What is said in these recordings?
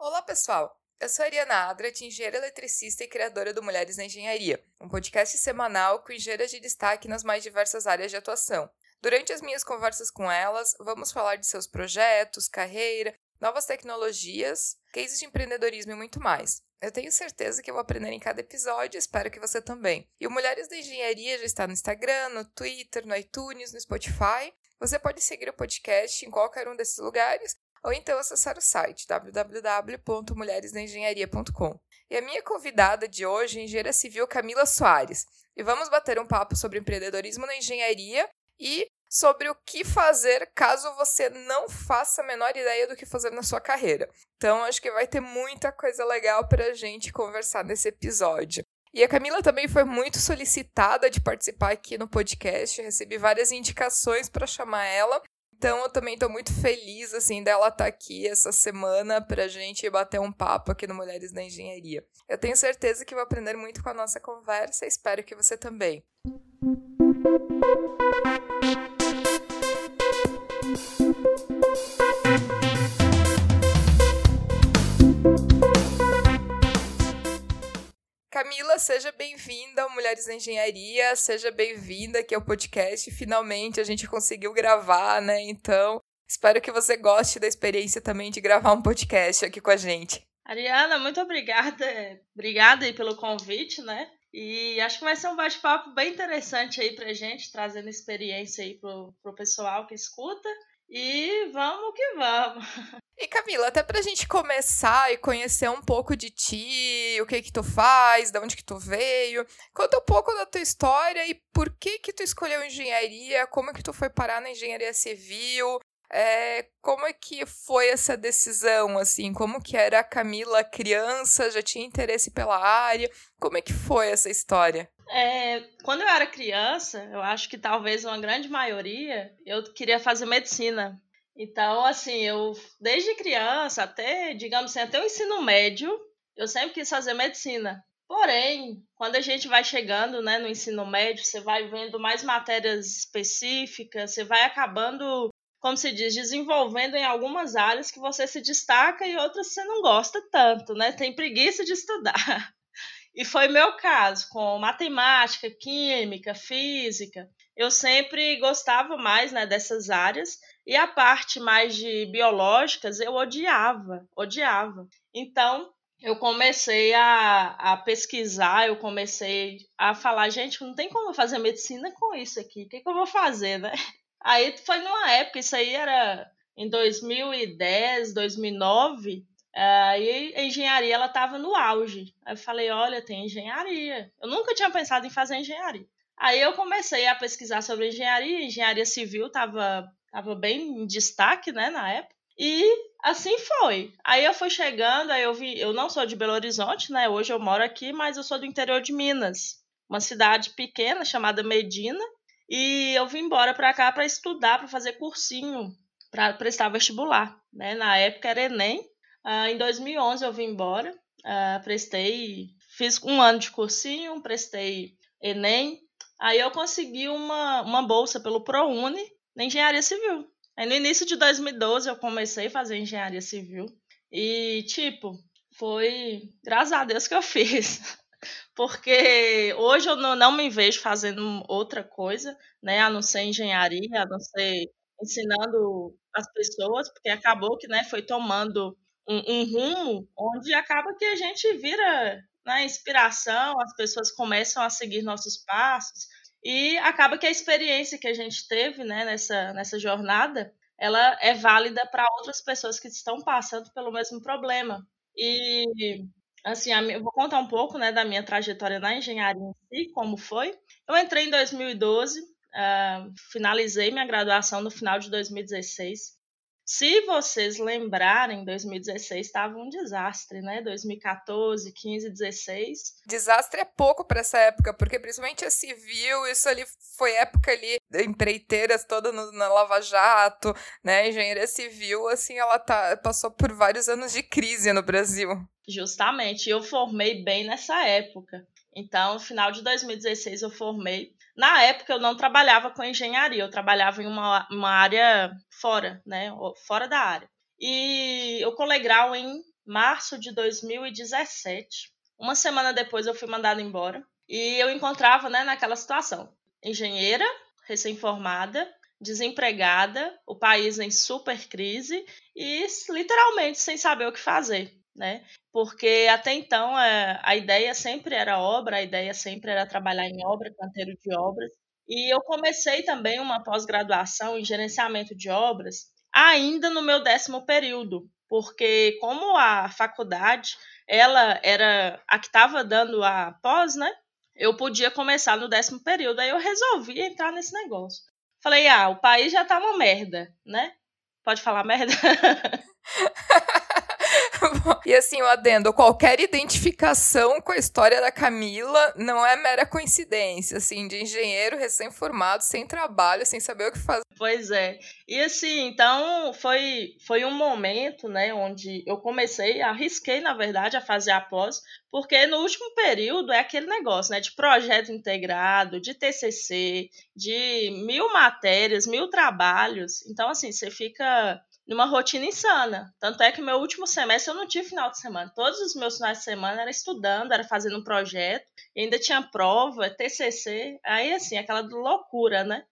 Olá, pessoal! Eu sou a Ariana Adrat, engenheira eletricista e criadora do Mulheres na Engenharia, um podcast semanal com engenheiras de destaque nas mais diversas áreas de atuação. Durante as minhas conversas com elas, vamos falar de seus projetos, carreira, novas tecnologias, cases de empreendedorismo e muito mais. Eu tenho certeza que eu vou aprender em cada episódio e espero que você também. E o Mulheres da Engenharia já está no Instagram, no Twitter, no iTunes, no Spotify. Você pode seguir o podcast em qualquer um desses lugares ou então acessar o site www.mulheresdaengenharia.com. E a minha convidada de hoje é engenheira civil Camila Soares. E vamos bater um papo sobre empreendedorismo na engenharia e sobre o que fazer caso você não faça a menor ideia do que fazer na sua carreira. Então, acho que vai ter muita coisa legal para a gente conversar nesse episódio. E a Camila também foi muito solicitada de participar aqui no podcast, recebi várias indicações para chamar ela. Então eu também estou muito feliz assim dela estar tá aqui essa semana para a gente bater um papo aqui no Mulheres da Engenharia. Eu tenho certeza que vou aprender muito com a nossa conversa espero que você também. Camila, seja bem-vinda ao Mulheres na Engenharia, seja bem-vinda aqui ao podcast. Finalmente a gente conseguiu gravar, né? Então, espero que você goste da experiência também de gravar um podcast aqui com a gente. Ariana, muito obrigada. Obrigada aí pelo convite, né? E acho que vai ser um bate-papo bem interessante aí pra gente, trazendo experiência aí pro, pro pessoal que escuta. E vamos que vamos. E Camila, até pra gente começar e conhecer um pouco de ti, o que que tu faz, de onde que tu veio, conta um pouco da tua história e por que que tu escolheu engenharia, como que tu foi parar na engenharia civil, é, como é que foi essa decisão, assim, como que era a Camila criança, já tinha interesse pela área, como é que foi essa história? É, quando eu era criança, eu acho que talvez uma grande maioria, eu queria fazer medicina. Então, assim, eu desde criança até, digamos assim, até o ensino médio, eu sempre quis fazer medicina. Porém, quando a gente vai chegando né, no ensino médio, você vai vendo mais matérias específicas, você vai acabando, como se diz, desenvolvendo em algumas áreas que você se destaca e outras você não gosta tanto, né? Tem preguiça de estudar. E foi meu caso, com matemática, química, física. Eu sempre gostava mais né, dessas áreas. E a parte mais de biológicas eu odiava, odiava. Então, eu comecei a, a pesquisar, eu comecei a falar, gente, não tem como fazer medicina com isso aqui, o que, que eu vou fazer, né? Aí foi numa época, isso aí era em 2010, 2009, Aí a engenharia ela estava no auge. Aí eu falei, olha, tem engenharia. Eu nunca tinha pensado em fazer engenharia. Aí eu comecei a pesquisar sobre engenharia, engenharia civil estava tava bem em destaque, né, na época. E assim foi. Aí eu fui chegando, aí eu vi, eu não sou de Belo Horizonte, né? Hoje eu moro aqui, mas eu sou do interior de Minas, uma cidade pequena chamada Medina, e eu vim embora para cá para estudar, para fazer cursinho, para prestar vestibular, né? Na época era ENEM, Uh, em 2011 eu vim embora, uh, prestei, fiz um ano de cursinho, prestei Enem, aí eu consegui uma, uma bolsa pelo ProUni na engenharia civil. Aí no início de 2012 eu comecei a fazer engenharia civil e, tipo, foi graças a Deus que eu fiz. Porque hoje eu não, não me vejo fazendo outra coisa, né, a não ser engenharia, a não ser ensinando as pessoas, porque acabou que, né, foi tomando um, um rumo onde acaba que a gente vira né, inspiração, as pessoas começam a seguir nossos passos e acaba que a experiência que a gente teve né, nessa, nessa jornada ela é válida para outras pessoas que estão passando pelo mesmo problema. E assim, eu vou contar um pouco né, da minha trajetória na engenharia em si, como foi. Eu entrei em 2012, uh, finalizei minha graduação no final de 2016. Se vocês lembrarem, 2016 estava um desastre, né? 2014, 15, 16. Desastre é pouco para essa época, porque principalmente a civil, isso ali foi época ali, empreiteiras toda no, na Lava Jato, né? Engenharia civil, assim, ela tá, passou por vários anos de crise no Brasil. Justamente, eu formei bem nessa época. Então, no final de 2016 eu formei. Na época eu não trabalhava com engenharia, eu trabalhava em uma, uma área fora, né? Fora da área. E eu colei grau em março de 2017. Uma semana depois eu fui mandada embora e eu encontrava, né, naquela situação, engenheira, recém-formada, desempregada, o país em super crise e literalmente sem saber o que fazer, né? Porque até então a, é, a ideia sempre era obra, a ideia sempre era trabalhar em obra, canteiro de obras. E eu comecei também uma pós-graduação em gerenciamento de obras ainda no meu décimo período, porque como a faculdade ela era a que estava dando a pós, né? Eu podia começar no décimo período. Aí eu resolvi entrar nesse negócio. Falei, ah, o país já tá uma merda, né? Pode falar merda? e assim, o adendo, qualquer identificação com a história da Camila não é mera coincidência, assim, de engenheiro recém-formado, sem trabalho, sem saber o que fazer. Pois é. E assim, então foi, foi um momento, né, onde eu comecei, arrisquei, na verdade, a fazer a pós, porque no último período é aquele negócio, né, de projeto integrado, de TCC, de mil matérias, mil trabalhos. Então, assim, você fica numa rotina insana. Tanto é que meu último semestre eu não tive final de semana. Todos os meus finais de semana era estudando, era fazendo um projeto, ainda tinha prova, TCC, aí assim, aquela loucura, né?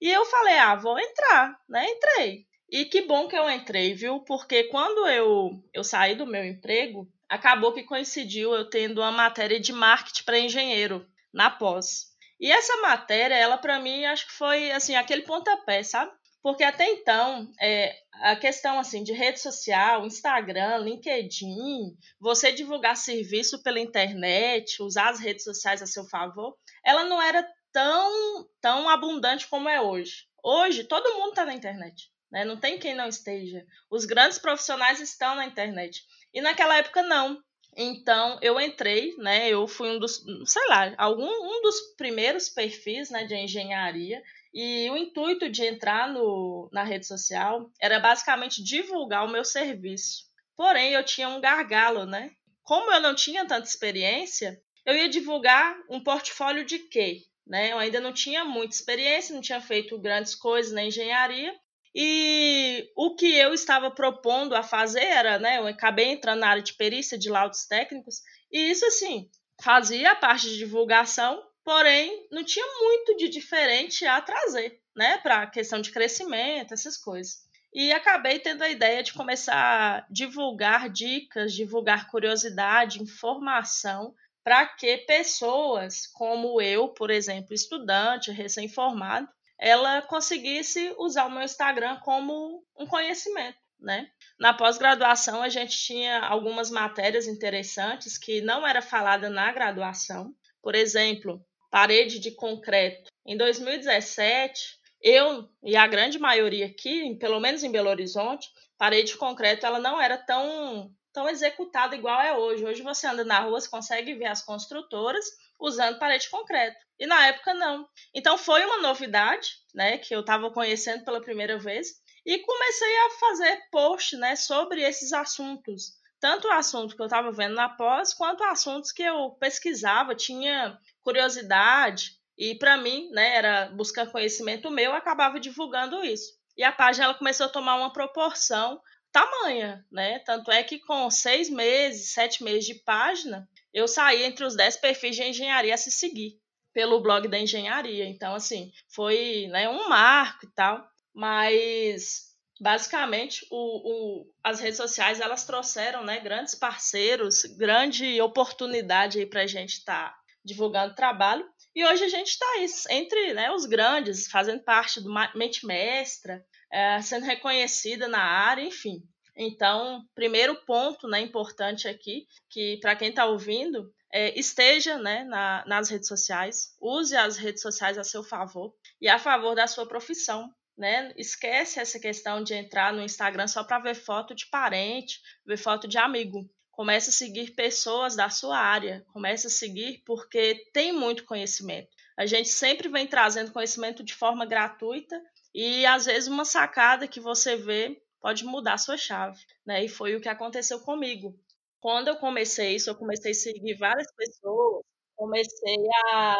E eu falei, ah, vou entrar, né? Entrei. E que bom que eu entrei, viu? Porque quando eu, eu saí do meu emprego, acabou que coincidiu eu tendo uma matéria de marketing para engenheiro na pós. E essa matéria, ela para mim, acho que foi assim aquele pontapé, sabe? Porque até então, é, a questão assim de rede social, Instagram, LinkedIn, você divulgar serviço pela internet, usar as redes sociais a seu favor, ela não era tão, tão abundante como é hoje. Hoje, todo mundo está na internet. Né? Não tem quem não esteja. Os grandes profissionais estão na internet. E naquela época, não. Então, eu entrei, né? Eu fui um dos, sei lá, algum um dos primeiros perfis né, de engenharia e o intuito de entrar no, na rede social era basicamente divulgar o meu serviço. Porém, eu tinha um gargalo, né? Como eu não tinha tanta experiência, eu ia divulgar um portfólio de quê? Né? Eu ainda não tinha muita experiência, não tinha feito grandes coisas na engenharia. E o que eu estava propondo a fazer era, né? Eu acabei entrando na área de perícia de laudos técnicos, e isso, assim, fazia a parte de divulgação, porém não tinha muito de diferente a trazer, né, para a questão de crescimento, essas coisas. E acabei tendo a ideia de começar a divulgar dicas, divulgar curiosidade, informação, para que pessoas como eu, por exemplo, estudante, recém-formado, ela conseguisse usar o meu Instagram como um conhecimento, né? Na pós-graduação a gente tinha algumas matérias interessantes que não era falada na graduação. Por exemplo, parede de concreto. Em 2017, eu e a grande maioria aqui, pelo menos em Belo Horizonte, parede de concreto ela não era tão tão executada igual é hoje. Hoje você anda na rua, você consegue ver as construtoras usando parede de concreto. E na época não. Então foi uma novidade, né, que eu estava conhecendo pela primeira vez e comecei a fazer post, né, sobre esses assuntos. Tanto o assunto que eu estava vendo na pós, quanto assuntos que eu pesquisava, tinha curiosidade e para mim, né, era buscar conhecimento meu, eu acabava divulgando isso. E a página ela começou a tomar uma proporção tamanha, né? Tanto é que com seis meses, sete meses de página, eu saí entre os dez perfis de engenharia a se seguir pelo blog da engenharia. Então, assim, foi né, um marco e tal. Mas basicamente o, o, as redes sociais elas trouxeram né, grandes parceiros, grande oportunidade para a gente estar tá divulgando trabalho. E hoje a gente está entre né, os grandes, fazendo parte do Mente Mestra, é, sendo reconhecida na área, enfim. Então, primeiro ponto né, importante aqui, que para quem está ouvindo, é, esteja né, na, nas redes sociais, use as redes sociais a seu favor e a favor da sua profissão. Né? Esquece essa questão de entrar no Instagram só para ver foto de parente, ver foto de amigo. Comece a seguir pessoas da sua área, comece a seguir porque tem muito conhecimento. A gente sempre vem trazendo conhecimento de forma gratuita e às vezes uma sacada que você vê pode mudar a sua chave, né? E foi o que aconteceu comigo. Quando eu comecei isso, eu comecei a seguir várias pessoas, comecei a,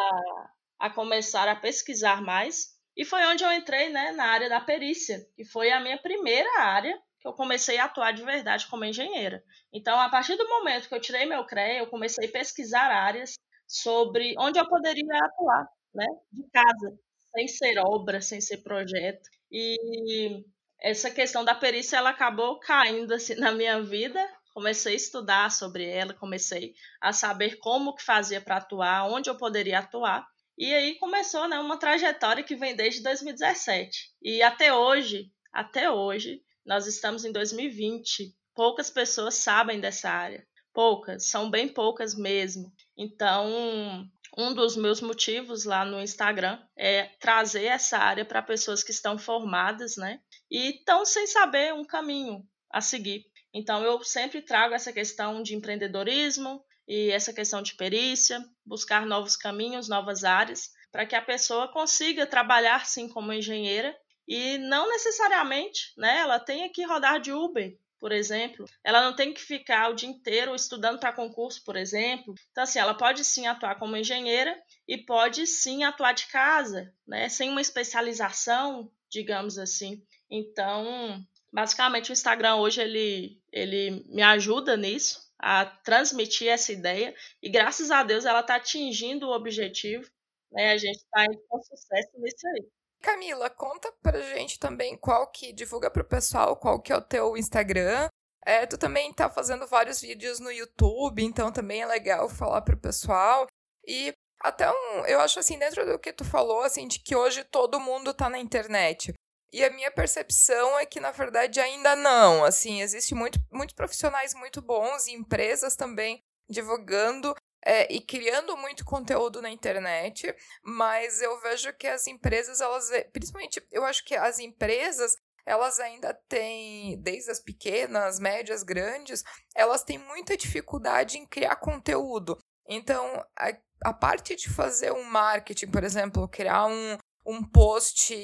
a começar a pesquisar mais e foi onde eu entrei, né, na área da perícia, que foi a minha primeira área que eu comecei a atuar de verdade como engenheira. Então, a partir do momento que eu tirei meu CREA, eu comecei a pesquisar áreas sobre onde eu poderia atuar, né, de casa, sem ser obra, sem ser projeto. E essa questão da perícia ela acabou caindo assim na minha vida. Comecei a estudar sobre ela, comecei a saber como que fazia para atuar, onde eu poderia atuar. E aí começou né, uma trajetória que vem desde 2017. E até hoje, até hoje, nós estamos em 2020. Poucas pessoas sabem dessa área. Poucas, são bem poucas mesmo. Então, um dos meus motivos lá no Instagram é trazer essa área para pessoas que estão formadas, né? E estão sem saber um caminho a seguir. Então, eu sempre trago essa questão de empreendedorismo e essa questão de perícia, buscar novos caminhos, novas áreas, para que a pessoa consiga trabalhar sim como engenheira e não necessariamente, né, ela tenha que rodar de Uber, por exemplo. Ela não tem que ficar o dia inteiro estudando para concurso, por exemplo. Então, assim, ela pode sim atuar como engenheira e pode sim atuar de casa, né, sem uma especialização, digamos assim. Então, basicamente, o Instagram hoje ele, ele me ajuda nisso, a transmitir essa ideia, e graças a Deus ela está atingindo o objetivo. Né? A gente está com sucesso nisso aí. Camila, conta pra gente também qual que divulga pro pessoal, qual que é o teu Instagram. É, tu também tá fazendo vários vídeos no YouTube, então também é legal falar pro pessoal. E até um, eu acho assim, dentro do que tu falou, assim, de que hoje todo mundo tá na internet. E a minha percepção é que, na verdade, ainda não. Assim, existe muito, muitos profissionais muito bons e empresas também divulgando é, e criando muito conteúdo na internet, mas eu vejo que as empresas, elas, principalmente, eu acho que as empresas, elas ainda têm, desde as pequenas, médias, grandes, elas têm muita dificuldade em criar conteúdo. Então, a, a parte de fazer um marketing, por exemplo, criar um, um post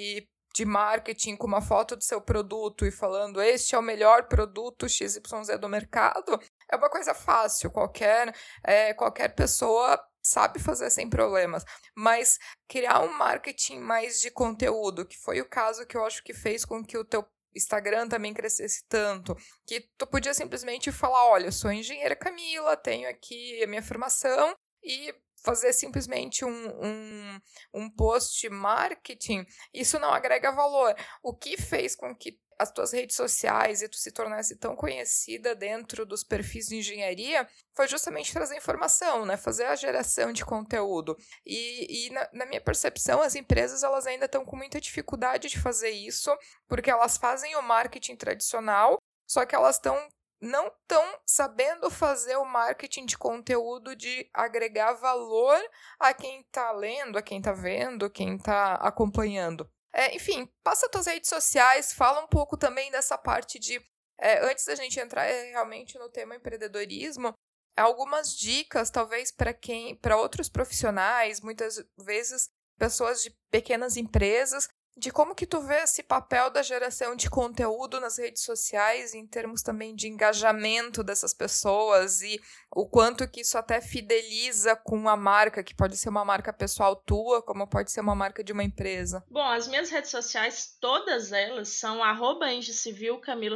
de marketing com uma foto do seu produto e falando este é o melhor produto XYZ do mercado, é uma coisa fácil, qualquer, é, qualquer pessoa sabe fazer sem problemas. Mas criar um marketing mais de conteúdo, que foi o caso que eu acho que fez com que o teu Instagram também crescesse tanto, que tu podia simplesmente falar, olha, sou engenheira Camila, tenho aqui a minha formação e fazer simplesmente um, um, um post marketing, isso não agrega valor. O que fez com que as tuas redes sociais e tu se tornasse tão conhecida dentro dos perfis de engenharia foi justamente trazer informação, né? Fazer a geração de conteúdo. E, e na, na minha percepção, as empresas elas ainda estão com muita dificuldade de fazer isso, porque elas fazem o marketing tradicional, só que elas estão não estão sabendo fazer o marketing de conteúdo de agregar valor a quem está lendo, a quem está vendo, quem está acompanhando. É, enfim, passa tuas redes sociais, fala um pouco também dessa parte de. É, antes da gente entrar é, realmente no tema empreendedorismo, algumas dicas, talvez, para quem, para outros profissionais, muitas vezes pessoas de pequenas empresas de como que tu vê esse papel da geração de conteúdo nas redes sociais em termos também de engajamento dessas pessoas e o quanto que isso até fideliza com a marca, que pode ser uma marca pessoal tua, como pode ser uma marca de uma empresa. Bom, as minhas redes sociais, todas elas são arroba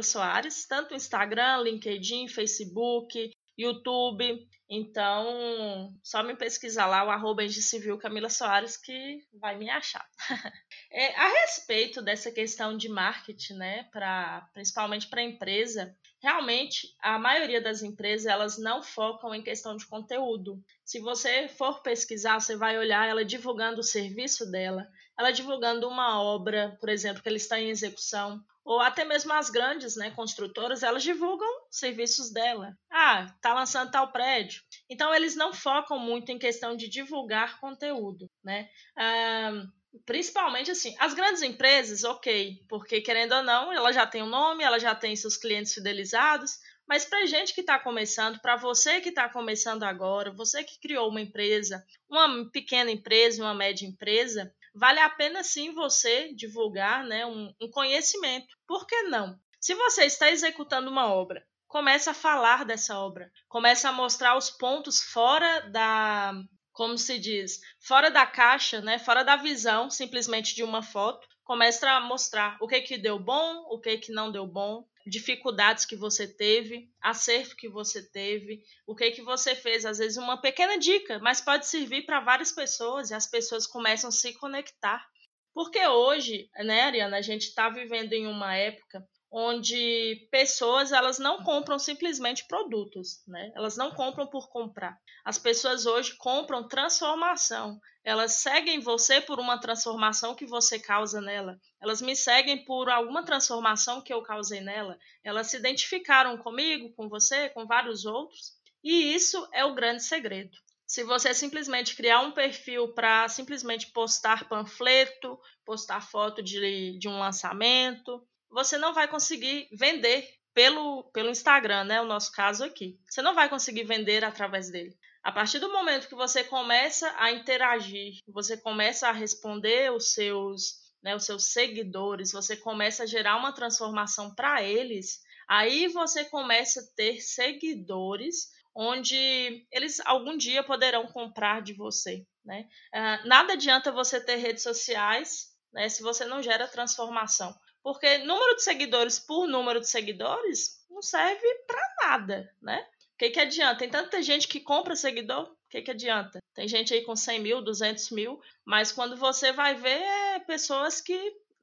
Soares, tanto Instagram, LinkedIn, Facebook, YouTube. Então, só me pesquisar lá o arroba Civil Camila Soares que vai me achar. é, a respeito dessa questão de marketing, né, pra, principalmente para a empresa, realmente a maioria das empresas elas não focam em questão de conteúdo. Se você for pesquisar, você vai olhar ela divulgando o serviço dela, ela divulgando uma obra, por exemplo, que ela está em execução, ou até mesmo as grandes né, construtoras, elas divulgam serviços dela. Ah, está lançando tal prédio. Então, eles não focam muito em questão de divulgar conteúdo, né? Ah, principalmente assim, as grandes empresas, ok, porque querendo ou não, ela já tem um nome, ela já tem seus clientes fidelizados, mas para gente que está começando, para você que está começando agora, você que criou uma empresa, uma pequena empresa, uma média empresa, vale a pena sim você divulgar né, um, um conhecimento. Por que não? Se você está executando uma obra, comece a falar dessa obra, comece a mostrar os pontos fora da, como se diz, fora da caixa, né, fora da visão simplesmente de uma foto, comece a mostrar o que que deu bom, o que que não deu bom, dificuldades que você teve, acerto que você teve, o que que você fez, às vezes uma pequena dica, mas pode servir para várias pessoas e as pessoas começam a se conectar. Porque hoje, né, Ariana, a gente está vivendo em uma época onde pessoas elas não compram simplesmente produtos, né? Elas não compram por comprar. As pessoas hoje compram transformação. Elas seguem você por uma transformação que você causa nela. Elas me seguem por alguma transformação que eu causei nela. Elas se identificaram comigo, com você, com vários outros. E isso é o grande segredo. Se você simplesmente criar um perfil para simplesmente postar panfleto, postar foto de, de um lançamento, você não vai conseguir vender pelo, pelo Instagram, né? O nosso caso aqui. Você não vai conseguir vender através dele. A partir do momento que você começa a interagir, você começa a responder os seus, né, os seus seguidores, você começa a gerar uma transformação para eles, aí você começa a ter seguidores onde eles algum dia poderão comprar de você. Né? Uh, nada adianta você ter redes sociais né, se você não gera transformação. Porque número de seguidores por número de seguidores não serve para nada, né? O que, que adianta? Tem tanta gente que compra seguidor, o que, que adianta? Tem gente aí com 100 mil, 200 mil, mas quando você vai ver, é pessoas que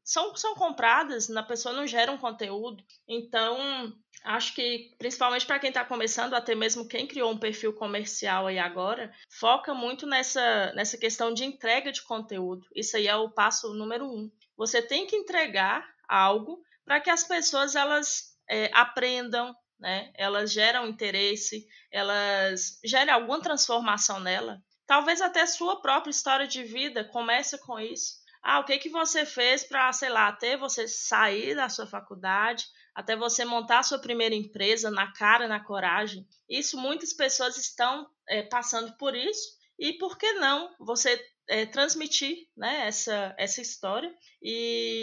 são, são compradas, a pessoa não gera um conteúdo. Então, acho que, principalmente para quem está começando, até mesmo quem criou um perfil comercial aí agora, foca muito nessa, nessa questão de entrega de conteúdo. Isso aí é o passo número um. Você tem que entregar algo para que as pessoas elas é, aprendam, né? Elas geram interesse, elas gerem alguma transformação nela. Talvez até sua própria história de vida comece com isso. Ah, o que que você fez para, sei lá, até você sair da sua faculdade, até você montar a sua primeira empresa na cara, na coragem. Isso muitas pessoas estão é, passando por isso. E por que não você é, transmitir né, essa, essa história e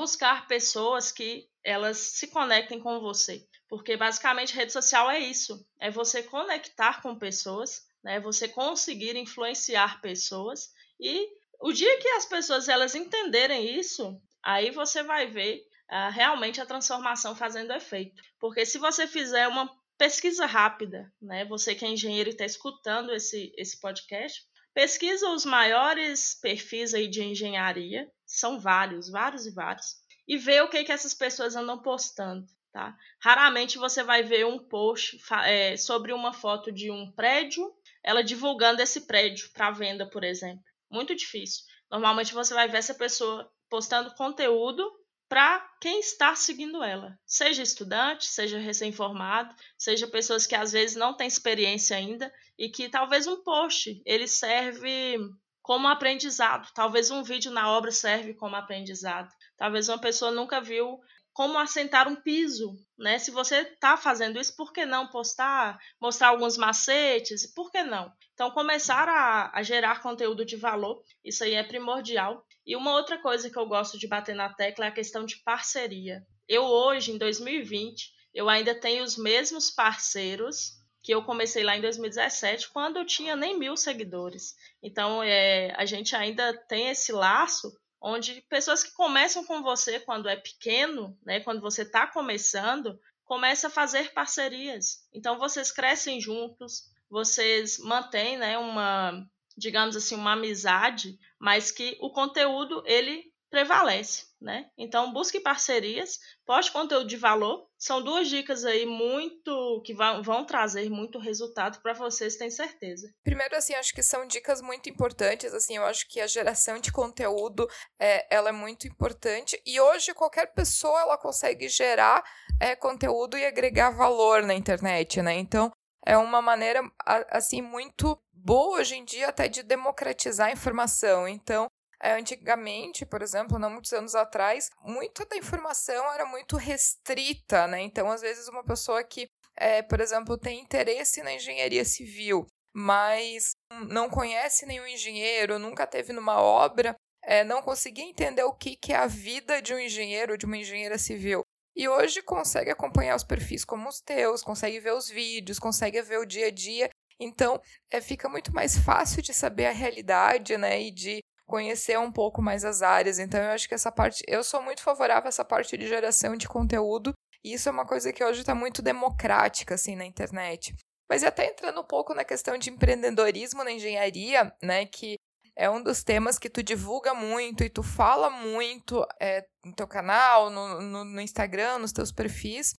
buscar pessoas que elas se conectem com você. Porque basicamente rede social é isso, é você conectar com pessoas, né? Você conseguir influenciar pessoas e o dia que as pessoas elas entenderem isso, aí você vai ver uh, realmente a transformação fazendo efeito. Porque se você fizer uma pesquisa rápida, né? Você que é engenheiro e está escutando esse, esse podcast, pesquisa os maiores perfis aí de engenharia são vários, vários e vários. E ver o que, que essas pessoas andam postando. Tá? Raramente você vai ver um post é, sobre uma foto de um prédio, ela divulgando esse prédio para venda, por exemplo. Muito difícil. Normalmente você vai ver essa pessoa postando conteúdo para quem está seguindo ela, seja estudante, seja recém-formado, seja pessoas que às vezes não têm experiência ainda e que talvez um post ele serve como aprendizado. Talvez um vídeo na obra serve como aprendizado. Talvez uma pessoa nunca viu como assentar um piso, né? Se você está fazendo isso, por que não postar, mostrar alguns macetes? Por que não? Então, começar a, a, gerar conteúdo de valor, isso aí é primordial. E uma outra coisa que eu gosto de bater na tecla é a questão de parceria. Eu hoje, em 2020, eu ainda tenho os mesmos parceiros que eu comecei lá em 2017, quando eu tinha nem mil seguidores. Então, é, a gente ainda tem esse laço onde pessoas que começam com você quando é pequeno, né, quando você está começando, começa a fazer parcerias. Então, vocês crescem juntos, vocês mantêm né, uma, digamos assim, uma amizade, mas que o conteúdo, ele prevalece, né? Então busque parcerias, poste conteúdo de valor. São duas dicas aí muito que vão, trazer muito resultado para vocês, tenho certeza. Primeiro, assim, acho que são dicas muito importantes. Assim, eu acho que a geração de conteúdo é, ela é muito importante e hoje qualquer pessoa ela consegue gerar é, conteúdo e agregar valor na internet, né? Então é uma maneira assim muito boa hoje em dia até de democratizar a informação. Então, é, antigamente, por exemplo, não muitos anos atrás, muita da informação era muito restrita, né? Então, às vezes, uma pessoa que, é, por exemplo, tem interesse na engenharia civil, mas não conhece nenhum engenheiro, nunca teve numa obra, é, não conseguia entender o que, que é a vida de um engenheiro, de uma engenheira civil. E hoje consegue acompanhar os perfis como os teus, consegue ver os vídeos, consegue ver o dia a dia. Então, é, fica muito mais fácil de saber a realidade, né? E de conhecer um pouco mais as áreas. Então, eu acho que essa parte. Eu sou muito favorável a essa parte de geração de conteúdo E isso é uma coisa que hoje está muito democrática, assim, na internet. Mas até entrando um pouco na questão de empreendedorismo na engenharia, né, que é um dos temas que tu divulga muito e tu fala muito é, no teu canal, no, no, no Instagram, nos teus perfis.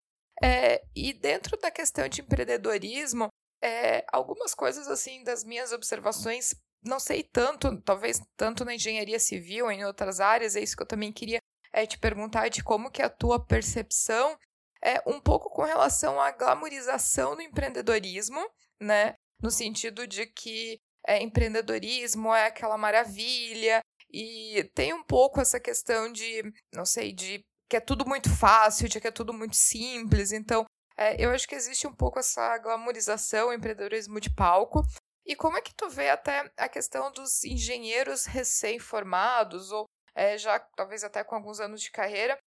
É, e dentro da questão de empreendedorismo, é, algumas coisas assim das minhas observações, não sei tanto, talvez tanto na engenharia civil, em outras áreas, é isso que eu também queria é, te perguntar de como que a tua percepção é um pouco com relação à glamorização do empreendedorismo, né? No sentido de que é, empreendedorismo é aquela maravilha e tem um pouco essa questão de, não sei, de que é tudo muito fácil, de que é tudo muito simples. Então, é, eu acho que existe um pouco essa glamorização, empreendedorismo de palco. E como é que tu vê até a questão dos engenheiros recém-formados, ou é, já talvez até com alguns anos de carreira,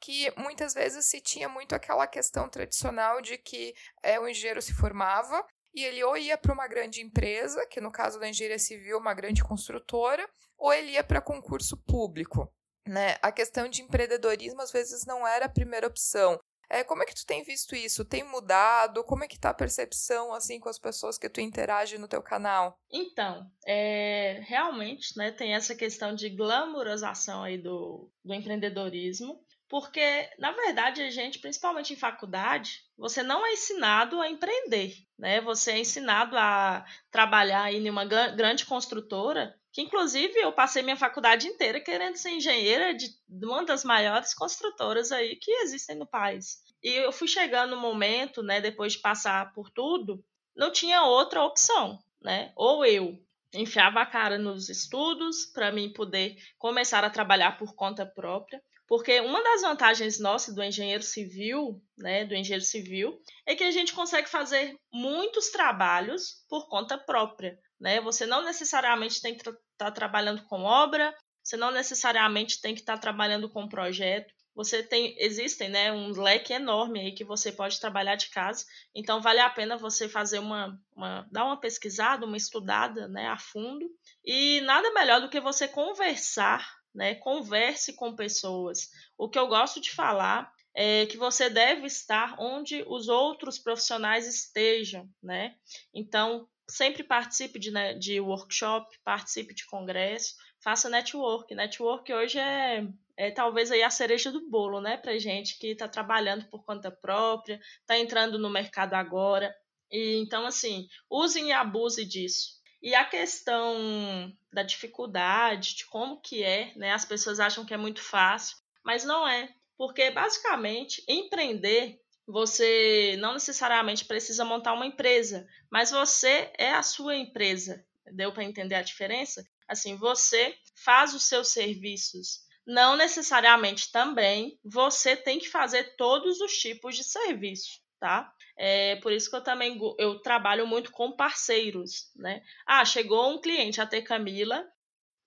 que muitas vezes se tinha muito aquela questão tradicional de que é, o engenheiro se formava e ele ou ia para uma grande empresa, que no caso da engenharia civil, uma grande construtora, ou ele ia para concurso público. Né? A questão de empreendedorismo às vezes não era a primeira opção. É, como é que tu tem visto isso? Tem mudado? Como é que tá a percepção assim com as pessoas que tu interage no teu canal? Então, é, realmente, né, tem essa questão de glamorização aí do, do empreendedorismo. Porque, na verdade, a gente, principalmente em faculdade, você não é ensinado a empreender, né? Você é ensinado a trabalhar em uma grande construtora, que inclusive eu passei minha faculdade inteira querendo ser engenheira de uma das maiores construtoras aí que existem no país. E eu fui chegando no momento, né, depois de passar por tudo, não tinha outra opção, né? Ou eu enfiava a cara nos estudos para mim poder começar a trabalhar por conta própria, porque uma das vantagens nossas do engenheiro civil, né, do engenheiro civil, é que a gente consegue fazer muitos trabalhos por conta própria, né? Você não necessariamente tem que estar tá trabalhando com obra, você não necessariamente tem que estar tá trabalhando com projeto. Você tem, existem, né, um leque enorme aí que você pode trabalhar de casa. Então vale a pena você fazer uma, uma dar uma pesquisada, uma estudada, né, a fundo. E nada melhor do que você conversar né? Converse com pessoas. O que eu gosto de falar é que você deve estar onde os outros profissionais estejam, né? Então, sempre participe de, né, de workshop, participe de congresso, faça network. Network hoje é, é talvez aí a cereja do bolo, né, para gente que está trabalhando por conta própria, está entrando no mercado agora. E, então, assim, usem e abuse disso. E a questão da dificuldade, de como que é, né? As pessoas acham que é muito fácil, mas não é. Porque basicamente empreender, você não necessariamente precisa montar uma empresa, mas você é a sua empresa. Deu para entender a diferença? Assim, você faz os seus serviços. Não necessariamente também você tem que fazer todos os tipos de serviço, tá? É por isso que eu também eu trabalho muito com parceiros, né? Ah, chegou um cliente a Camila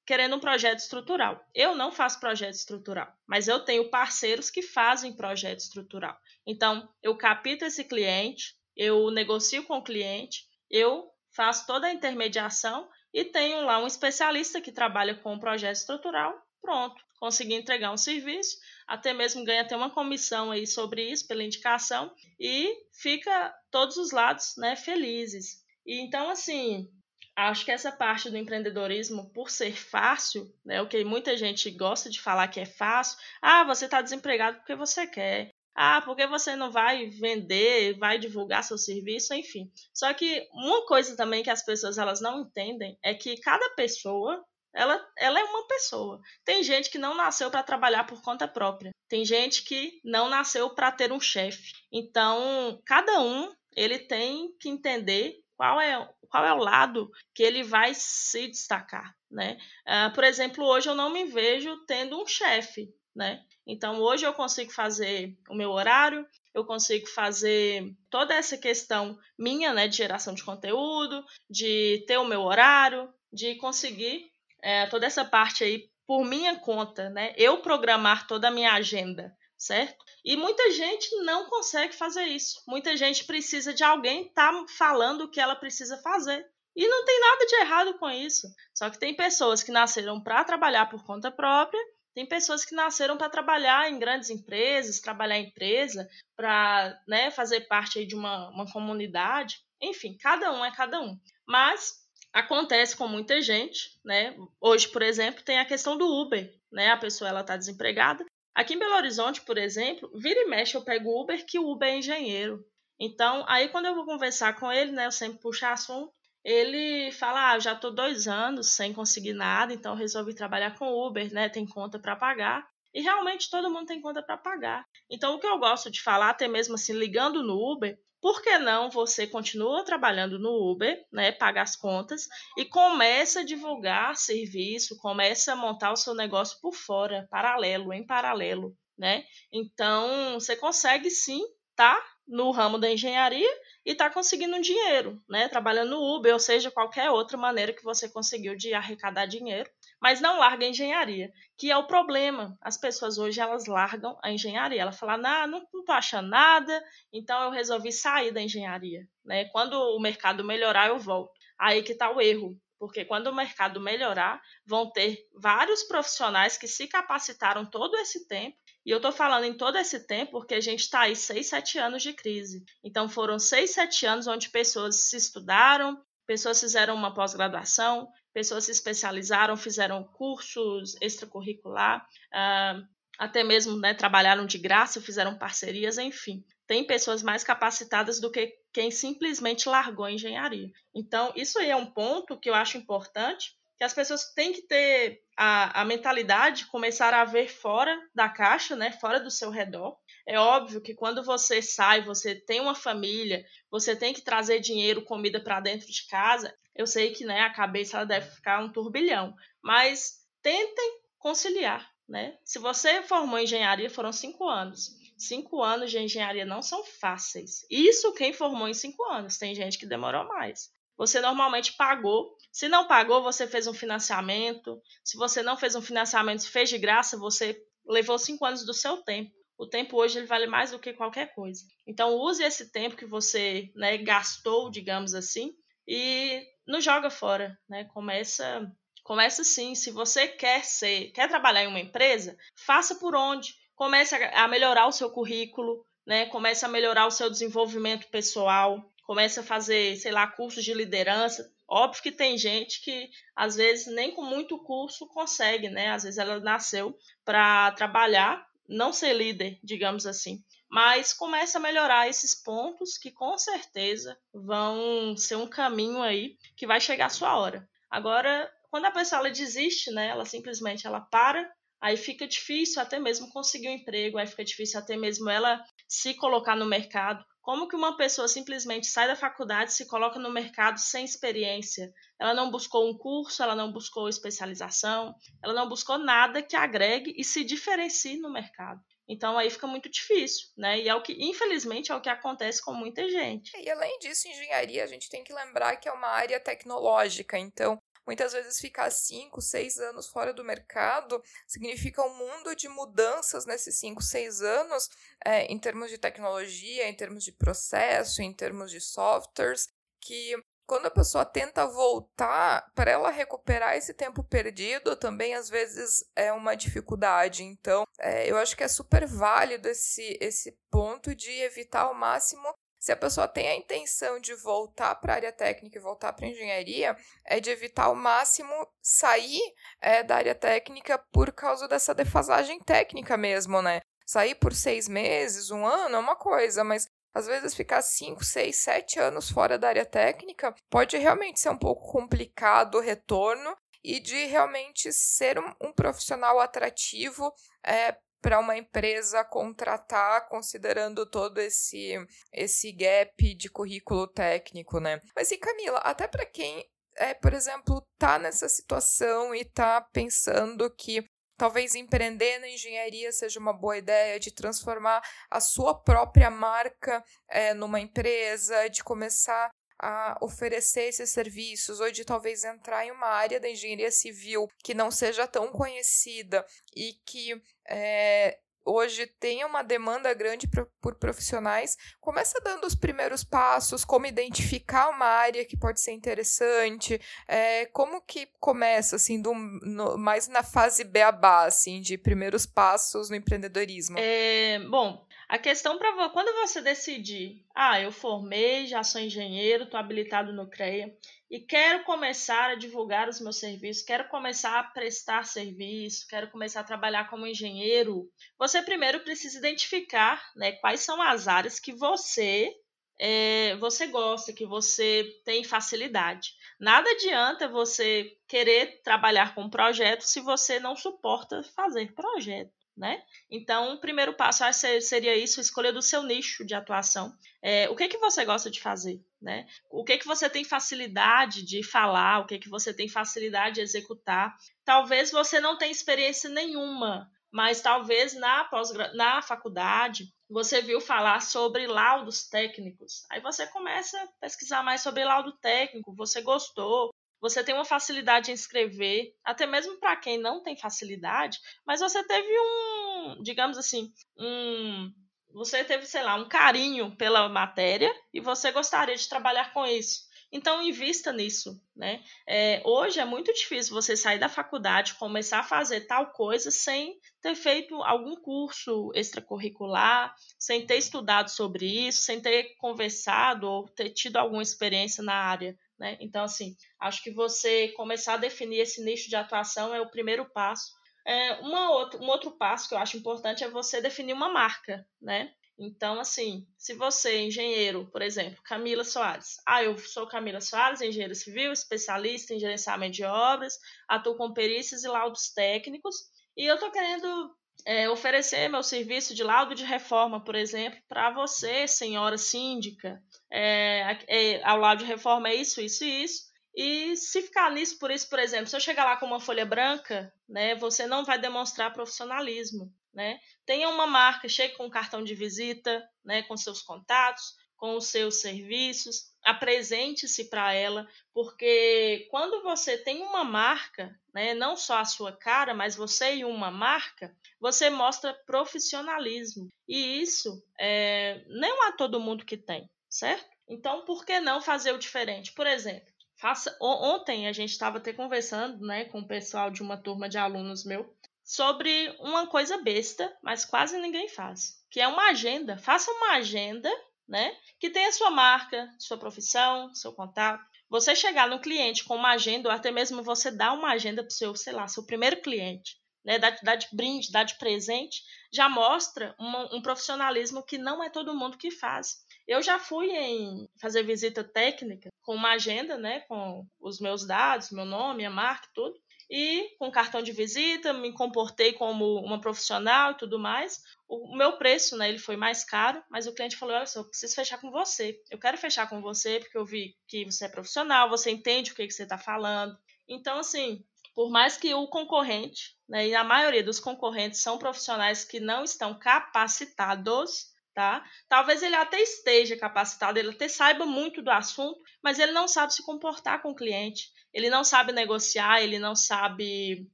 querendo um projeto estrutural. Eu não faço projeto estrutural, mas eu tenho parceiros que fazem projeto estrutural. Então, eu capto esse cliente, eu negocio com o cliente, eu faço toda a intermediação e tenho lá um especialista que trabalha com o projeto estrutural pronto, consegui entregar um serviço, até mesmo ganha até uma comissão aí sobre isso pela indicação e fica todos os lados, né, felizes. E então assim, acho que essa parte do empreendedorismo, por ser fácil, né, o que muita gente gosta de falar que é fácil, ah, você está desempregado porque você quer. Ah, porque você não vai vender, vai divulgar seu serviço, enfim. Só que uma coisa também que as pessoas elas não entendem é que cada pessoa ela, ela é uma pessoa. Tem gente que não nasceu para trabalhar por conta própria. Tem gente que não nasceu para ter um chefe. Então, cada um ele tem que entender qual é, qual é o lado que ele vai se destacar, né? Uh, por exemplo, hoje eu não me vejo tendo um chefe, né? Então, hoje eu consigo fazer o meu horário, eu consigo fazer toda essa questão minha, né, de geração de conteúdo, de ter o meu horário, de conseguir é, toda essa parte aí por minha conta, né? Eu programar toda a minha agenda, certo? E muita gente não consegue fazer isso. Muita gente precisa de alguém estar tá falando o que ela precisa fazer. E não tem nada de errado com isso. Só que tem pessoas que nasceram para trabalhar por conta própria Tem pessoas que nasceram para trabalhar em grandes empresas, trabalhar em empresa, para né, fazer parte de uma, uma comunidade. Enfim, cada um é cada um. Mas acontece com muita gente, né? Hoje, por exemplo, tem a questão do Uber, né? A pessoa ela está desempregada. Aqui em Belo Horizonte, por exemplo, vira e mexe eu pego o Uber que o Uber é engenheiro. Então, aí quando eu vou conversar com ele, né, eu sempre puxo assunto, ele fala, ah, já estou dois anos sem conseguir nada, então resolvi trabalhar com Uber, né, tem conta para pagar. E realmente todo mundo tem conta para pagar. Então, o que eu gosto de falar, até mesmo assim, ligando no Uber, por que não você continua trabalhando no Uber, né, paga as contas e começa a divulgar serviço, começa a montar o seu negócio por fora, paralelo, em paralelo, né? Então, você consegue sim tá no ramo da engenharia e está conseguindo dinheiro, né? Trabalhando no Uber, ou seja, qualquer outra maneira que você conseguiu de arrecadar dinheiro, mas não larga a engenharia, que é o problema. As pessoas hoje elas largam a engenharia. Ela fala, nah, não, não tô achando nada, então eu resolvi sair da engenharia, né? Quando o mercado melhorar, eu volto. Aí que está o erro. Porque quando o mercado melhorar, vão ter vários profissionais que se capacitaram todo esse tempo e eu estou falando em todo esse tempo porque a gente está aí seis, sete anos de crise. Então foram seis, sete anos onde pessoas se estudaram, pessoas fizeram uma pós-graduação, pessoas se especializaram, fizeram cursos extracurricular, uh, até mesmo né, trabalharam de graça, fizeram parcerias, enfim. Tem pessoas mais capacitadas do que quem simplesmente largou a engenharia. Então, isso aí é um ponto que eu acho importante, que as pessoas têm que ter a, a mentalidade, começar a ver fora da caixa, né, fora do seu redor. É óbvio que quando você sai, você tem uma família, você tem que trazer dinheiro, comida para dentro de casa. Eu sei que né, a cabeça ela deve ficar um turbilhão, mas tentem conciliar. Né? Se você formou engenharia, foram cinco anos. Cinco anos de engenharia não são fáceis. Isso quem formou em cinco anos. Tem gente que demorou mais você normalmente pagou. Se não pagou, você fez um financiamento. Se você não fez um financiamento, fez de graça, você levou cinco anos do seu tempo. O tempo hoje ele vale mais do que qualquer coisa. Então use esse tempo que você né, gastou, digamos assim, e não joga fora, né? Começa, começa sim. Se você quer ser, quer trabalhar em uma empresa, faça por onde. Comece a melhorar o seu currículo, né? Comece a melhorar o seu desenvolvimento pessoal começa a fazer, sei lá, cursos de liderança. Óbvio que tem gente que às vezes nem com muito curso consegue, né? Às vezes ela nasceu para trabalhar, não ser líder, digamos assim. Mas começa a melhorar esses pontos que com certeza vão ser um caminho aí que vai chegar a sua hora. Agora, quando a pessoa ela desiste, né? Ela simplesmente ela para, aí fica difícil até mesmo conseguir um emprego, aí fica difícil até mesmo ela se colocar no mercado. Como que uma pessoa simplesmente sai da faculdade e se coloca no mercado sem experiência? Ela não buscou um curso, ela não buscou especialização, ela não buscou nada que agregue e se diferencie no mercado. Então aí fica muito difícil, né? E é o que, infelizmente, é o que acontece com muita gente. E além disso, engenharia, a gente tem que lembrar que é uma área tecnológica, então Muitas vezes ficar cinco, seis anos fora do mercado significa um mundo de mudanças nesses cinco, seis anos, é, em termos de tecnologia, em termos de processo, em termos de softwares, que quando a pessoa tenta voltar, para ela recuperar esse tempo perdido, também às vezes é uma dificuldade. Então, é, eu acho que é super válido esse, esse ponto de evitar ao máximo se a pessoa tem a intenção de voltar para a área técnica e voltar para engenharia, é de evitar ao máximo sair é, da área técnica por causa dessa defasagem técnica mesmo, né? Sair por seis meses, um ano é uma coisa, mas às vezes ficar cinco, seis, sete anos fora da área técnica pode realmente ser um pouco complicado o retorno e de realmente ser um, um profissional atrativo é, para uma empresa contratar considerando todo esse esse gap de currículo técnico, né? Mas e Camila, até para quem é, por exemplo, tá nessa situação e tá pensando que talvez empreender na engenharia seja uma boa ideia de transformar a sua própria marca é, numa empresa, de começar a oferecer esses serviços ou de talvez entrar em uma área da engenharia civil que não seja tão conhecida e que é, hoje tem uma demanda grande por profissionais, começa dando os primeiros passos, como identificar uma área que pode ser interessante, é, como que começa, assim, do, no, mais na fase beabá, assim, de primeiros passos no empreendedorismo? É, bom, a questão para quando você decidir, ah, eu formei, já sou engenheiro, estou habilitado no CREA e quero começar a divulgar os meus serviços, quero começar a prestar serviço, quero começar a trabalhar como engenheiro, você primeiro precisa identificar né, quais são as áreas que você é, você gosta, que você tem facilidade. Nada adianta você querer trabalhar com projeto se você não suporta fazer projeto né? Então, o primeiro passo seria isso, escolha do seu nicho de atuação. É, o que que você gosta de fazer, né? O que que você tem facilidade de falar, o que que você tem facilidade de executar. Talvez você não tenha experiência nenhuma, mas talvez na, pós na faculdade você viu falar sobre laudos técnicos. Aí você começa a pesquisar mais sobre laudo técnico, você gostou, você tem uma facilidade em escrever, até mesmo para quem não tem facilidade, mas você teve um, digamos assim, um você teve, sei lá, um carinho pela matéria e você gostaria de trabalhar com isso. Então, invista nisso. Né? É, hoje é muito difícil você sair da faculdade, começar a fazer tal coisa sem ter feito algum curso extracurricular, sem ter estudado sobre isso, sem ter conversado ou ter tido alguma experiência na área. Né? Então, assim, acho que você começar a definir esse nicho de atuação é o primeiro passo. É, outra, um outro passo que eu acho importante é você definir uma marca, né? Então, assim, se você engenheiro, por exemplo, Camila Soares. Ah, eu sou Camila Soares, engenheiro civil, especialista em gerenciamento de obras, atuo com perícias e laudos técnicos, e eu estou querendo é, oferecer meu serviço de laudo de reforma, por exemplo, para você, senhora síndica. É, é, ao laudo de reforma é isso, isso e isso. E se ficar nisso, por isso, por exemplo, se eu chegar lá com uma folha branca, né, você não vai demonstrar profissionalismo. Né? Tenha uma marca, chegue com um cartão de visita, né, com seus contatos, com os seus serviços, apresente-se para ela, porque quando você tem uma marca, né, não só a sua cara, mas você e uma marca, você mostra profissionalismo. E isso é, não é todo mundo que tem, certo? Então, por que não fazer o diferente? Por exemplo, faça, ontem a gente estava até conversando né, com o pessoal de uma turma de alunos meu sobre uma coisa besta, mas quase ninguém faz, que é uma agenda. Faça uma agenda, né, que tenha sua marca, sua profissão, seu contato. Você chegar no cliente com uma agenda, ou até mesmo você dar uma agenda para o seu, sei lá, seu primeiro cliente, né, de brinde, dar de presente, já mostra um profissionalismo que não é todo mundo que faz. Eu já fui em fazer visita técnica com uma agenda, né, com os meus dados, meu nome, a marca, tudo e com cartão de visita, me comportei como uma profissional e tudo mais. O meu preço, né, ele foi mais caro, mas o cliente falou: "Olha só, eu preciso fechar com você. Eu quero fechar com você porque eu vi que você é profissional, você entende o que, que você está falando". Então, assim, por mais que o concorrente, né, e a maioria dos concorrentes são profissionais que não estão capacitados, tá? Talvez ele até esteja capacitado, ele até saiba muito do assunto, mas ele não sabe se comportar com o cliente, ele não sabe negociar, ele não sabe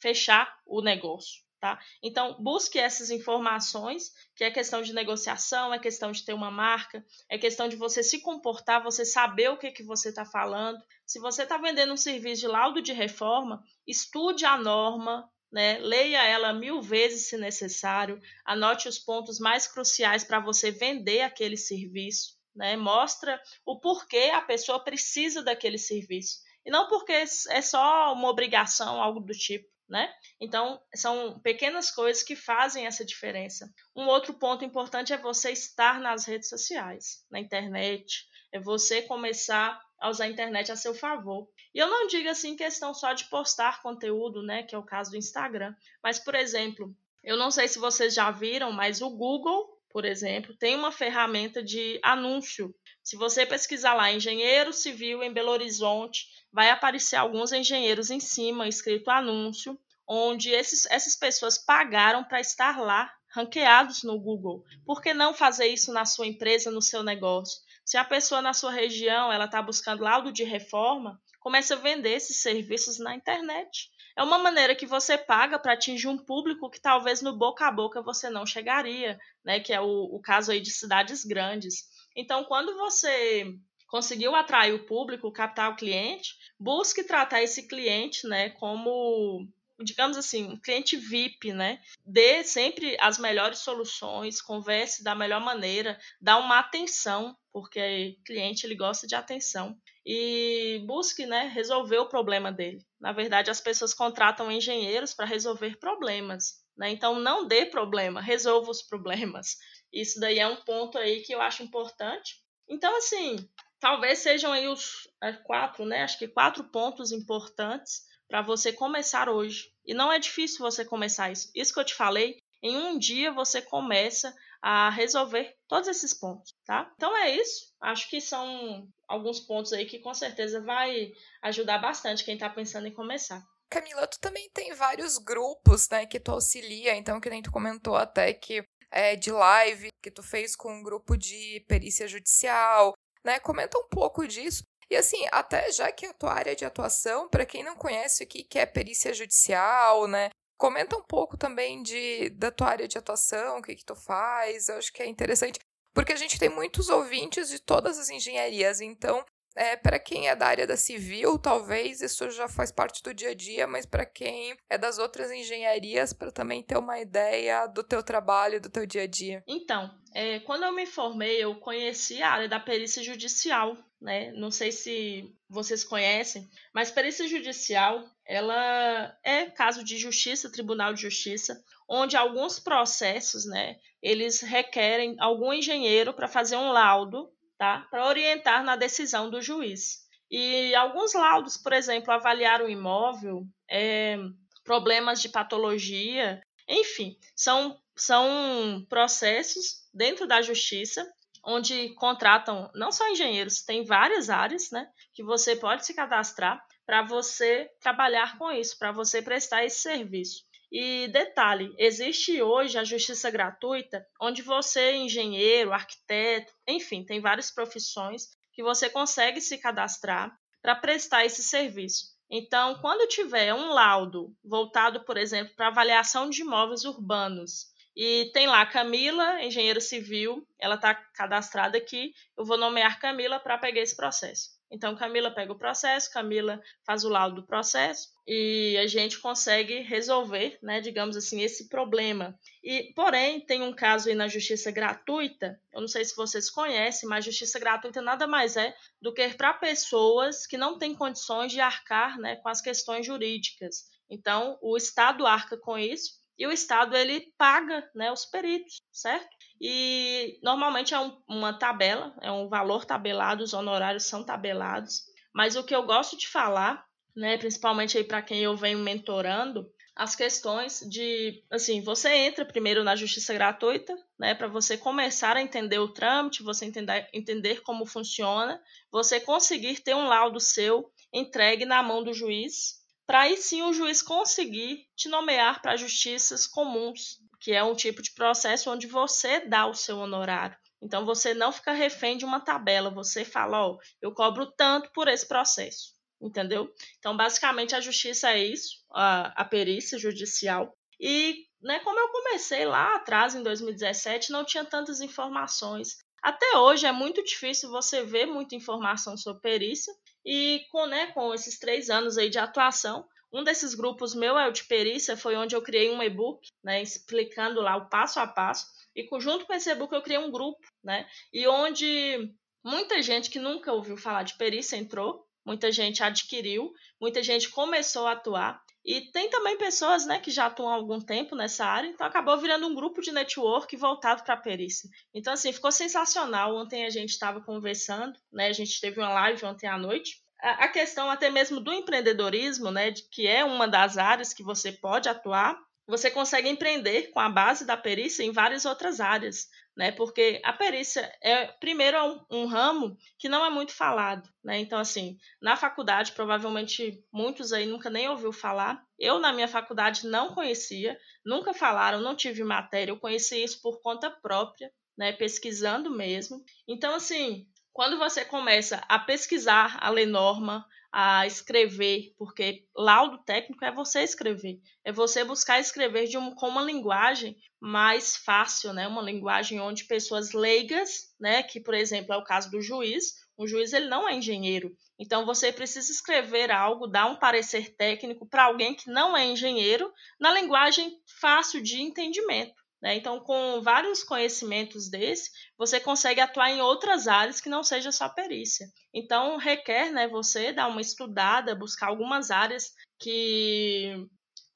fechar o negócio. Tá? Então, busque essas informações, que é questão de negociação, é questão de ter uma marca, é questão de você se comportar, você saber o que, que você está falando. Se você está vendendo um serviço de laudo de reforma, estude a norma, né? leia ela mil vezes se necessário, anote os pontos mais cruciais para você vender aquele serviço, né? mostra o porquê a pessoa precisa daquele serviço. E não porque é só uma obrigação, algo do tipo né? Então, são pequenas coisas que fazem essa diferença. Um outro ponto importante é você estar nas redes sociais, na internet, é você começar a usar a internet a seu favor. E eu não digo assim questão só de postar conteúdo, né, que é o caso do Instagram, mas por exemplo, eu não sei se vocês já viram, mas o Google, por exemplo, tem uma ferramenta de anúncio. Se você pesquisar lá engenheiro civil em Belo Horizonte, vai aparecer alguns engenheiros em cima, escrito anúncio, onde esses, essas pessoas pagaram para estar lá, ranqueados no Google. Por que não fazer isso na sua empresa, no seu negócio? Se a pessoa na sua região ela está buscando laudo de reforma, comece a vender esses serviços na internet. É uma maneira que você paga para atingir um público que talvez no boca a boca você não chegaria, né? Que é o, o caso aí de cidades grandes. Então, quando você conseguiu atrair o público, captar o cliente, busque tratar esse cliente, né, como digamos assim, um cliente VIP, né? Dê sempre as melhores soluções, converse da melhor maneira, dá uma atenção, porque o cliente ele gosta de atenção e busque, né, resolver o problema dele. Na verdade, as pessoas contratam engenheiros para resolver problemas, né? Então não dê problema, resolva os problemas. Isso daí é um ponto aí que eu acho importante. Então assim, talvez sejam aí os quatro, né? Acho que quatro pontos importantes para você começar hoje. E não é difícil você começar isso. Isso que eu te falei, em um dia você começa a resolver todos esses pontos, tá? Então é isso. Acho que são alguns pontos aí que com certeza vai ajudar bastante quem está pensando em começar. Camila, tu também tem vários grupos, né, que tu auxilia, então que nem tu comentou até que é de live que tu fez com um grupo de perícia judicial, né? Comenta um pouco disso, e assim, até já que a tua área de atuação, para quem não conhece o que é perícia judicial, né? Comenta um pouco também de, da tua área de atuação, o que, que tu faz. Eu acho que é interessante, porque a gente tem muitos ouvintes de todas as engenharias, então é, para quem é da área da civil, talvez isso já faz parte do dia a dia, mas para quem é das outras engenharias, para também ter uma ideia do teu trabalho, do teu dia a dia. Então, é, quando eu me formei, eu conheci a área da perícia judicial, né? Não sei se vocês conhecem, mas perícia judicial, ela é caso de justiça, tribunal de justiça, onde alguns processos, né, eles requerem algum engenheiro para fazer um laudo, tá? Para orientar na decisão do juiz. E alguns laudos, por exemplo, avaliar o imóvel, é, problemas de patologia, enfim, são, são processos dentro da justiça onde contratam não só engenheiros, tem várias áreas, né, que você pode se cadastrar para você trabalhar com isso, para você prestar esse serviço. E detalhe, existe hoje a justiça gratuita, onde você, engenheiro, arquiteto, enfim, tem várias profissões que você consegue se cadastrar para prestar esse serviço. Então, quando tiver um laudo voltado, por exemplo, para avaliação de imóveis urbanos, e tem lá Camila, engenheira civil, ela está cadastrada aqui. Eu vou nomear Camila para pegar esse processo. Então, Camila pega o processo, Camila faz o laudo do processo e a gente consegue resolver, né, digamos assim, esse problema. E, porém, tem um caso aí na justiça gratuita, eu não sei se vocês conhecem, mas justiça gratuita nada mais é do que para pessoas que não têm condições de arcar, né, com as questões jurídicas. Então, o Estado arca com isso e o Estado ele paga né, os peritos, certo? E normalmente é um, uma tabela, é um valor tabelado, os honorários são tabelados. Mas o que eu gosto de falar, né, principalmente aí para quem eu venho mentorando, as questões de, assim, você entra primeiro na justiça gratuita, né, para você começar a entender o trâmite, você entender, entender como funciona, você conseguir ter um laudo seu entregue na mão do juiz, para aí sim o juiz conseguir te nomear para justiças comuns, que é um tipo de processo onde você dá o seu honorário. Então você não fica refém de uma tabela, você fala, ó, eu cobro tanto por esse processo, entendeu? Então basicamente a justiça é isso, a, a perícia judicial. E né, como eu comecei lá atrás, em 2017, não tinha tantas informações. Até hoje é muito difícil você ver muita informação sobre perícia, e com, né, com esses três anos aí de atuação, um desses grupos meu é o de perícia, foi onde eu criei um e-book, né, explicando lá o passo a passo. E junto com esse e-book eu criei um grupo, né, e onde muita gente que nunca ouviu falar de perícia entrou, muita gente adquiriu, muita gente começou a atuar. E tem também pessoas né, que já atuam há algum tempo nessa área, então acabou virando um grupo de network voltado para a perícia. Então, assim, ficou sensacional. Ontem a gente estava conversando, né? A gente teve uma live ontem à noite. A questão até mesmo do empreendedorismo, né? De, que é uma das áreas que você pode atuar, você consegue empreender com a base da perícia em várias outras áreas né? Porque a perícia é primeiro é um, um, ramo que não é muito falado, né? Então assim, na faculdade provavelmente muitos aí nunca nem ouviu falar. Eu na minha faculdade não conhecia, nunca falaram, não tive matéria. Eu conheci isso por conta própria, né? Pesquisando mesmo. Então assim, quando você começa a pesquisar, a ler norma, a escrever, porque laudo técnico é você escrever, é você buscar escrever de um, com uma linguagem mais fácil, né? Uma linguagem onde pessoas leigas, né? Que por exemplo é o caso do juiz. O juiz ele não é engenheiro, então você precisa escrever algo, dar um parecer técnico para alguém que não é engenheiro na linguagem fácil de entendimento. Né? Então, com vários conhecimentos desse, você consegue atuar em outras áreas que não seja só perícia. Então, requer né, você dar uma estudada, buscar algumas áreas que,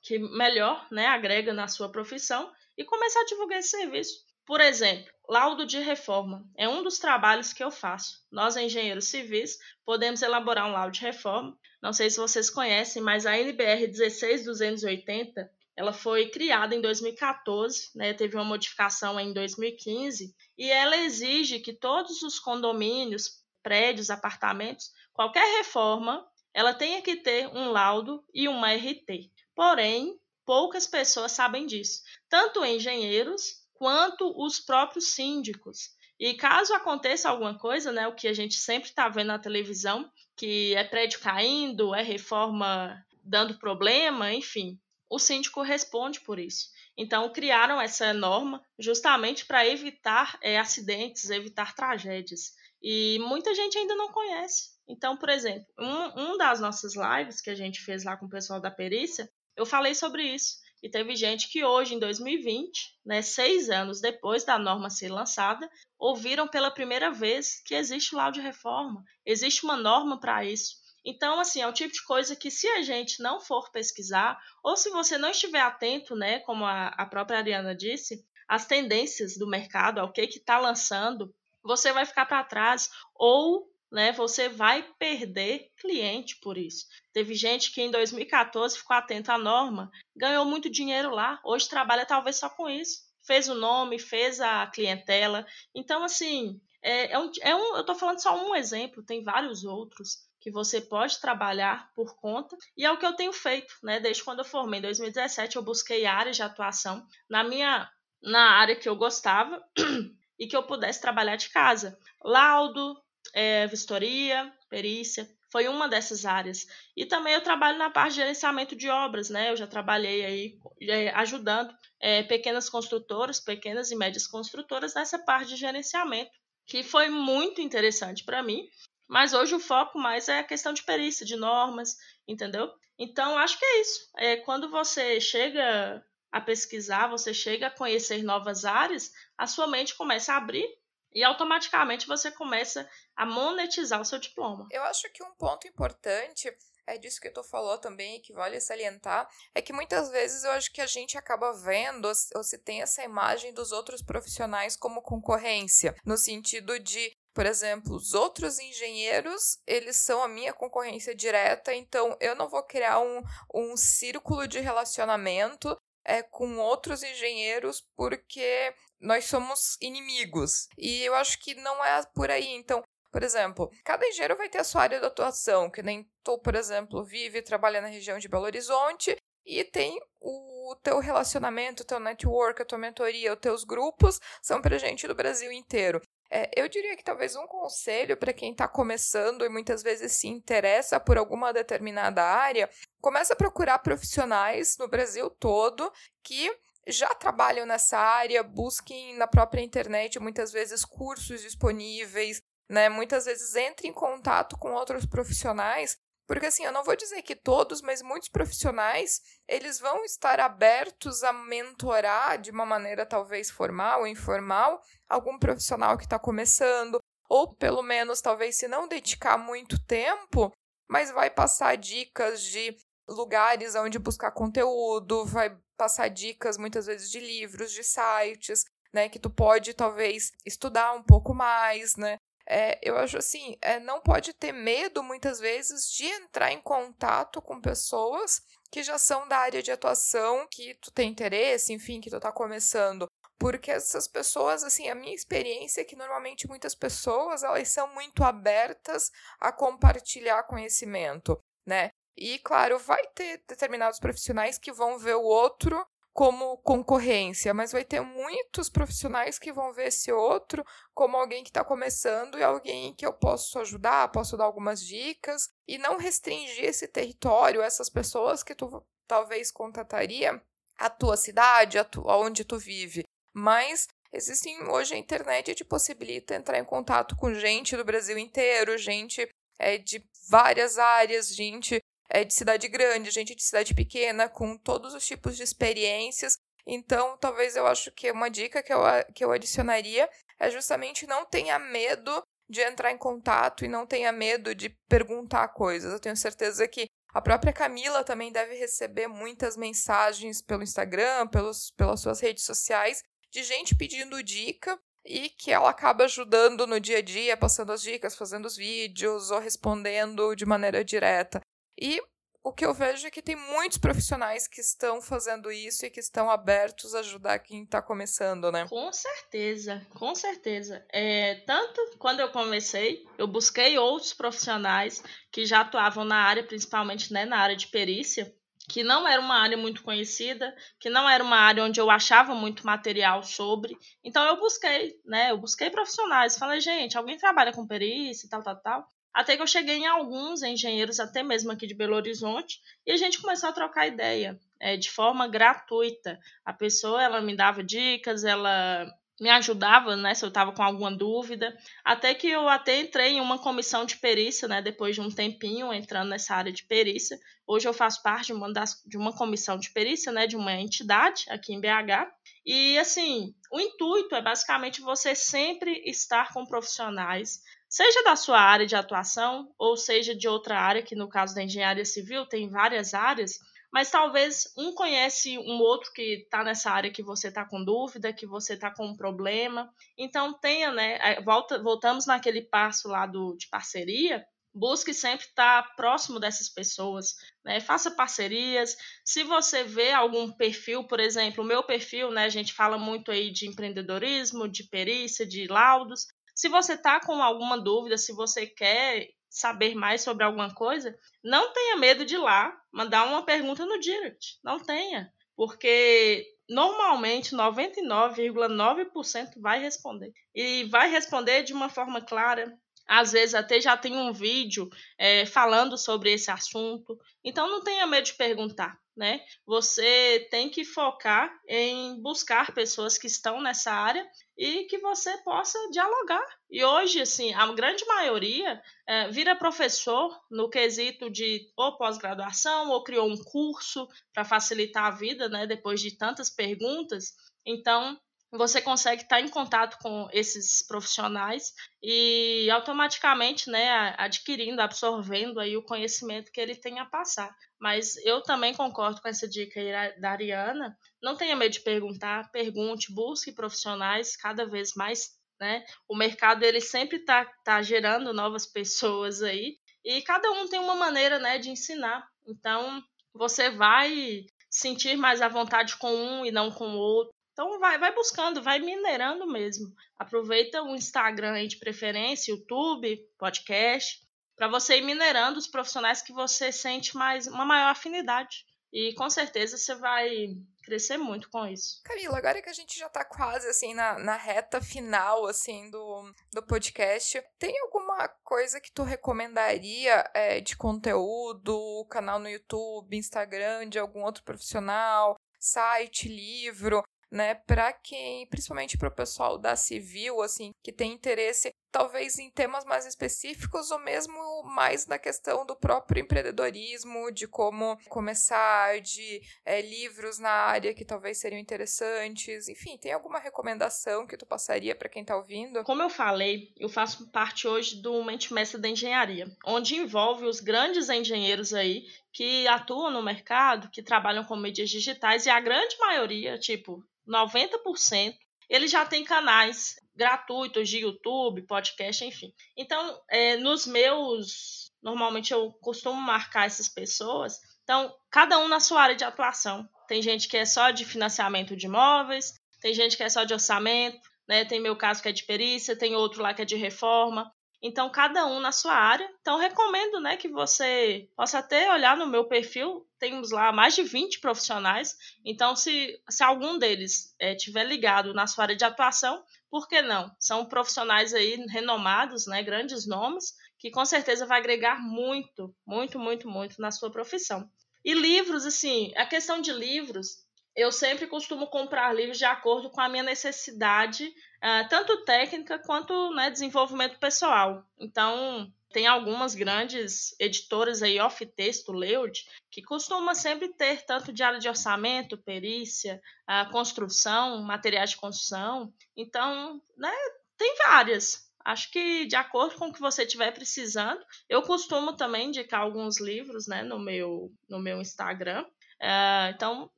que melhor né, agrega na sua profissão e começar a divulgar esse serviço. Por exemplo, laudo de reforma é um dos trabalhos que eu faço. Nós, engenheiros civis, podemos elaborar um laudo de reforma. Não sei se vocês conhecem, mas a NBR 16280 ela foi criada em 2014, né, teve uma modificação em 2015, e ela exige que todos os condomínios, prédios, apartamentos, qualquer reforma, ela tenha que ter um laudo e uma RT. Porém, poucas pessoas sabem disso, tanto engenheiros quanto os próprios síndicos. E caso aconteça alguma coisa, né, o que a gente sempre está vendo na televisão, que é prédio caindo, é reforma dando problema, enfim, o síndico responde por isso. Então, criaram essa norma justamente para evitar é, acidentes, evitar tragédias. E muita gente ainda não conhece. Então, por exemplo, um, um das nossas lives que a gente fez lá com o pessoal da perícia, eu falei sobre isso. E teve gente que hoje, em 2020, né, seis anos depois da norma ser lançada, ouviram pela primeira vez que existe o laudo de reforma, existe uma norma para isso. Então, assim, é o tipo de coisa que se a gente não for pesquisar, ou se você não estiver atento, né, como a, a própria Ariana disse, às tendências do mercado, ao que está lançando, você vai ficar para trás ou né, você vai perder cliente por isso. Teve gente que em 2014 ficou atento à norma, ganhou muito dinheiro lá, hoje trabalha talvez só com isso. Fez o nome, fez a clientela. Então, assim, é, é um, é um, eu estou falando só um exemplo, tem vários outros que você pode trabalhar por conta, e é o que eu tenho feito, né? Desde quando eu formei em 2017, eu busquei áreas de atuação na minha na área que eu gostava e que eu pudesse trabalhar de casa. Laudo, é, vistoria, perícia, foi uma dessas áreas. E também eu trabalho na parte de gerenciamento de obras, né? Eu já trabalhei aí é, ajudando é, pequenas construtoras, pequenas e médias construtoras nessa parte de gerenciamento, que foi muito interessante para mim mas hoje o foco mais é a questão de perícia, de normas, entendeu? Então, acho que é isso. É, quando você chega a pesquisar, você chega a conhecer novas áreas, a sua mente começa a abrir e automaticamente você começa a monetizar o seu diploma. Eu acho que um ponto importante é disso que tu falou também, que vale salientar, é que muitas vezes eu acho que a gente acaba vendo ou se tem essa imagem dos outros profissionais como concorrência, no sentido de por exemplo, os outros engenheiros, eles são a minha concorrência direta, então eu não vou criar um, um círculo de relacionamento é, com outros engenheiros porque nós somos inimigos. E eu acho que não é por aí. Então, por exemplo, cada engenheiro vai ter a sua área de atuação, que nem tu, por exemplo, vive e trabalha na região de Belo Horizonte e tem o teu relacionamento, o teu network, a tua mentoria, os teus grupos são para gente do Brasil inteiro. É, eu diria que talvez um conselho para quem está começando e muitas vezes se interessa por alguma determinada área, começa a procurar profissionais no Brasil todo que já trabalham nessa área, busquem na própria internet muitas vezes cursos disponíveis, né? Muitas vezes entre em contato com outros profissionais porque assim, eu não vou dizer que todos, mas muitos profissionais, eles vão estar abertos a mentorar de uma maneira talvez formal ou informal algum profissional que está começando, ou pelo menos talvez se não dedicar muito tempo, mas vai passar dicas de lugares onde buscar conteúdo, vai passar dicas muitas vezes de livros, de sites, né, que tu pode talvez estudar um pouco mais, né? É, eu acho assim, é, não pode ter medo, muitas vezes, de entrar em contato com pessoas que já são da área de atuação, que tu tem interesse, enfim, que tu tá começando. Porque essas pessoas, assim, a minha experiência é que normalmente muitas pessoas, elas são muito abertas a compartilhar conhecimento, né? E, claro, vai ter determinados profissionais que vão ver o outro como concorrência, mas vai ter muitos profissionais que vão ver esse outro como alguém que está começando e alguém que eu posso ajudar, posso dar algumas dicas e não restringir esse território, essas pessoas que tu talvez contataria a tua cidade, a tu, onde tu vive. Mas existem hoje a internet te possibilita entrar em contato com gente do Brasil inteiro, gente é, de várias áreas, gente é, de cidade grande, gente de cidade pequena, com todos os tipos de experiências. Então, talvez eu acho que uma dica que eu, que eu adicionaria é justamente não tenha medo de entrar em contato e não tenha medo de perguntar coisas. Eu tenho certeza que a própria Camila também deve receber muitas mensagens pelo Instagram, pelos, pelas suas redes sociais, de gente pedindo dica e que ela acaba ajudando no dia a dia, passando as dicas, fazendo os vídeos ou respondendo de maneira direta. E o que eu vejo é que tem muitos profissionais que estão fazendo isso e que estão abertos a ajudar quem está começando, né? Com certeza, com certeza. É, tanto quando eu comecei, eu busquei outros profissionais que já atuavam na área, principalmente né, na área de perícia, que não era uma área muito conhecida, que não era uma área onde eu achava muito material sobre. Então eu busquei, né? Eu busquei profissionais, falei, gente, alguém trabalha com perícia tal, tal, tal. Até que eu cheguei em alguns engenheiros, até mesmo aqui de Belo Horizonte, e a gente começou a trocar ideia é, de forma gratuita. A pessoa ela me dava dicas, ela me ajudava, né, se eu estava com alguma dúvida, até que eu até entrei em uma comissão de perícia, né, depois de um tempinho entrando nessa área de perícia. Hoje eu faço parte de uma, das, de uma comissão de perícia, né, de uma entidade aqui em BH. E assim, o intuito é basicamente você sempre estar com profissionais seja da sua área de atuação ou seja de outra área, que no caso da engenharia civil tem várias áreas, mas talvez um conhece um outro que está nessa área que você está com dúvida, que você está com um problema. Então tenha, né? É, volta, voltamos naquele passo lá do, de parceria. Busque sempre estar tá próximo dessas pessoas, né? Faça parcerias. Se você vê algum perfil, por exemplo, o meu perfil, né? A gente fala muito aí de empreendedorismo, de perícia, de laudos. Se você está com alguma dúvida, se você quer saber mais sobre alguma coisa, não tenha medo de ir lá mandar uma pergunta no direct. Não tenha, porque normalmente 99,9% vai responder. E vai responder de uma forma clara. Às vezes até já tem um vídeo é, falando sobre esse assunto. Então não tenha medo de perguntar né? Você tem que focar em buscar pessoas que estão nessa área e que você possa dialogar. E hoje, assim, a grande maioria é, vira professor no quesito de ou pós-graduação ou criou um curso para facilitar a vida, né? Depois de tantas perguntas. Então, você consegue estar em contato com esses profissionais e automaticamente, né, adquirindo, absorvendo aí o conhecimento que ele tem a passar. Mas eu também concordo com essa dica aí da Ariana. Não tenha medo de perguntar, pergunte, busque profissionais cada vez mais, né? O mercado ele sempre está tá gerando novas pessoas aí e cada um tem uma maneira, né, de ensinar. Então, você vai sentir mais à vontade com um e não com o outro. Então vai, vai buscando, vai minerando mesmo. Aproveita o Instagram aí de preferência, YouTube, podcast, para você ir minerando os profissionais que você sente mais uma maior afinidade. E com certeza você vai crescer muito com isso. Camila, agora que a gente já tá quase assim na, na reta final assim do, do podcast, tem alguma coisa que tu recomendaria é, de conteúdo, canal no YouTube, Instagram de algum outro profissional, site, livro, né, para quem, principalmente para o pessoal da civil, assim, que tem interesse talvez em temas mais específicos ou mesmo mais na questão do próprio empreendedorismo, de como começar, de é, livros na área que talvez seriam interessantes. Enfim, tem alguma recomendação que tu passaria para quem está ouvindo? Como eu falei, eu faço parte hoje do Mente Mestre da Engenharia, onde envolve os grandes engenheiros aí que atuam no mercado, que trabalham com mídias digitais e a grande maioria, tipo 90%, eles já têm canais gratuitos de YouTube, podcast, enfim. Então, é, nos meus. Normalmente eu costumo marcar essas pessoas. Então, cada um na sua área de atuação. Tem gente que é só de financiamento de imóveis, tem gente que é só de orçamento, né? Tem meu caso que é de perícia, tem outro lá que é de reforma. Então, cada um na sua área. Então, recomendo né, que você possa até olhar no meu perfil. Temos lá mais de 20 profissionais. Então, se, se algum deles é, tiver ligado na sua área de atuação, por que não? São profissionais aí renomados, né, grandes nomes, que com certeza vai agregar muito, muito, muito, muito na sua profissão. E livros, assim, a questão de livros, eu sempre costumo comprar livros de acordo com a minha necessidade, uh, tanto técnica quanto né, desenvolvimento pessoal. Então, tem algumas grandes editoras aí, off-texto, Leud, que costuma sempre ter tanto diário de orçamento, perícia, uh, construção, materiais de construção. Então, né, tem várias. Acho que de acordo com o que você estiver precisando, eu costumo também indicar alguns livros né, no, meu, no meu Instagram. É, então,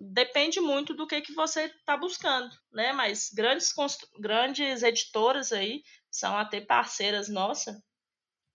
depende muito do que, que você está buscando, né? Mas grandes, grandes editoras aí são até parceiras nossas,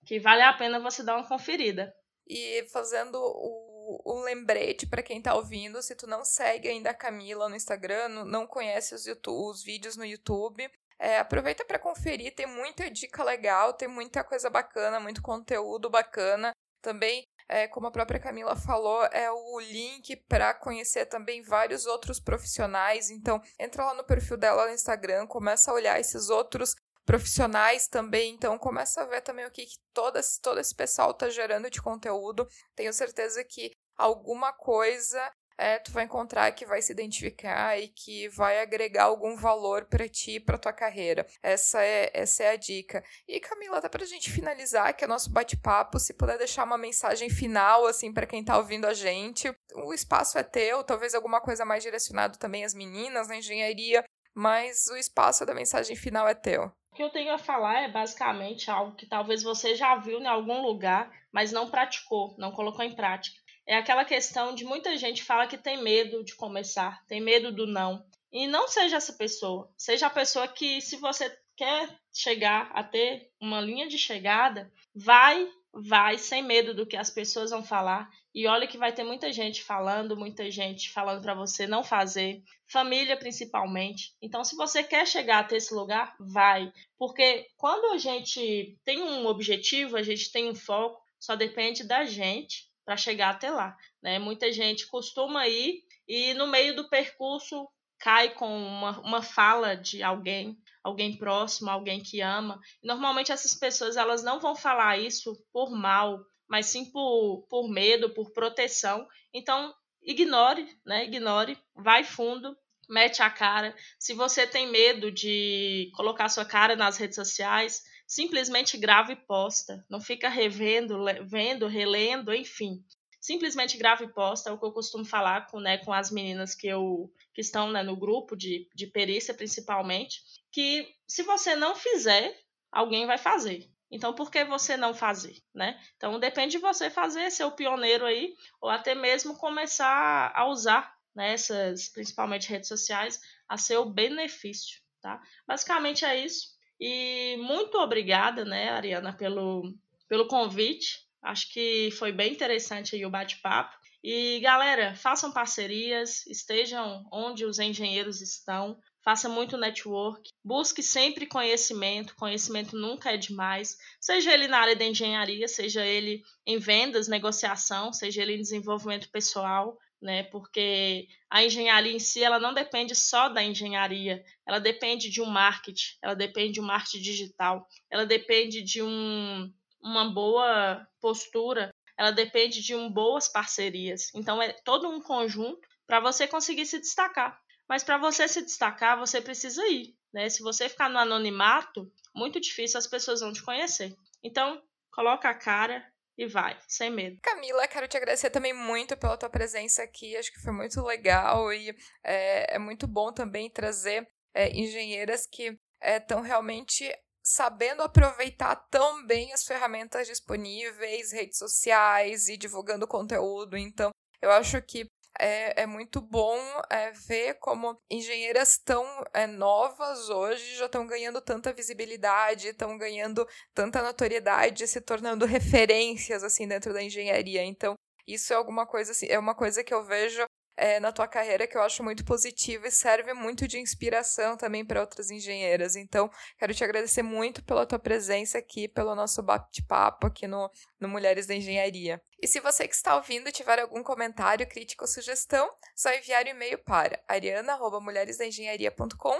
que vale a pena você dar uma conferida. E fazendo o, o lembrete para quem está ouvindo, se tu não segue ainda a Camila no Instagram, não conhece os, YouTube, os vídeos no YouTube, é, aproveita para conferir, tem muita dica legal, tem muita coisa bacana, muito conteúdo bacana. Também é, como a própria Camila falou, é o link para conhecer também vários outros profissionais. Então, entra lá no perfil dela no Instagram, começa a olhar esses outros profissionais também, então começa a ver também o que, que todo, todo esse pessoal está gerando de conteúdo. Tenho certeza que alguma coisa é, tu vai encontrar que vai se identificar e que vai agregar algum valor para ti, para tua carreira. Essa é, essa é a dica. E Camila, dá pra gente finalizar que é nosso bate-papo, se puder deixar uma mensagem final assim para quem tá ouvindo a gente. O espaço é teu, talvez alguma coisa mais direcionado também às meninas na engenharia, mas o espaço da mensagem final é teu. O que eu tenho a falar é basicamente algo que talvez você já viu em algum lugar, mas não praticou, não colocou em prática é aquela questão de muita gente fala que tem medo de começar, tem medo do não. E não seja essa pessoa. Seja a pessoa que, se você quer chegar a ter uma linha de chegada, vai, vai sem medo do que as pessoas vão falar. E olha que vai ter muita gente falando, muita gente falando para você não fazer, família principalmente. Então, se você quer chegar até esse lugar, vai. Porque quando a gente tem um objetivo, a gente tem um foco, só depende da gente para chegar até lá. Né? Muita gente costuma ir e no meio do percurso cai com uma, uma fala de alguém, alguém próximo, alguém que ama. Normalmente essas pessoas elas não vão falar isso por mal, mas sim por, por medo, por proteção. Então ignore, né? Ignore, vai fundo, mete a cara. Se você tem medo de colocar sua cara nas redes sociais, simplesmente grava e posta. Não fica revendo, vendo, relendo, enfim. Simplesmente grava e posta, é o que eu costumo falar com, né, com as meninas que, eu, que estão né, no grupo de, de perícia, principalmente, que se você não fizer, alguém vai fazer. Então, por que você não fazer, né? Então, depende de você fazer, ser o pioneiro aí, ou até mesmo começar a usar né, essas, principalmente redes sociais, a seu benefício, tá? Basicamente é isso. E muito obrigada, né, Ariana, pelo, pelo convite. Acho que foi bem interessante aí o bate-papo. E galera, façam parcerias, estejam onde os engenheiros estão, faça muito network, busque sempre conhecimento, conhecimento nunca é demais, seja ele na área da engenharia, seja ele em vendas, negociação, seja ele em desenvolvimento pessoal, né? Porque a engenharia em si, ela não depende só da engenharia, ela depende de um marketing, ela depende de um marketing digital, ela depende de um, uma boa postura, ela depende de um boas parcerias. Então é todo um conjunto para você conseguir se destacar. Mas para você se destacar, você precisa ir, né? Se você ficar no anonimato, muito difícil as pessoas vão te conhecer. Então, coloca a cara, e vai, sem medo. Camila, quero te agradecer também muito pela tua presença aqui. Acho que foi muito legal e é, é muito bom também trazer é, engenheiras que estão é, realmente sabendo aproveitar tão bem as ferramentas disponíveis, redes sociais e divulgando conteúdo. Então, eu acho que é, é muito bom é, ver como engenheiras tão é, novas hoje já estão ganhando tanta visibilidade, estão ganhando tanta notoriedade, se tornando referências assim dentro da engenharia. Então, isso é alguma coisa assim, é uma coisa que eu vejo é, na tua carreira que eu acho muito positivo e serve muito de inspiração também para outras engenheiras. Então, quero te agradecer muito pela tua presença aqui, pelo nosso bate-papo aqui no, no Mulheres da Engenharia. E se você que está ouvindo tiver algum comentário, crítica ou sugestão, só enviar o um e-mail para ariana.mulheresdaengenharia.com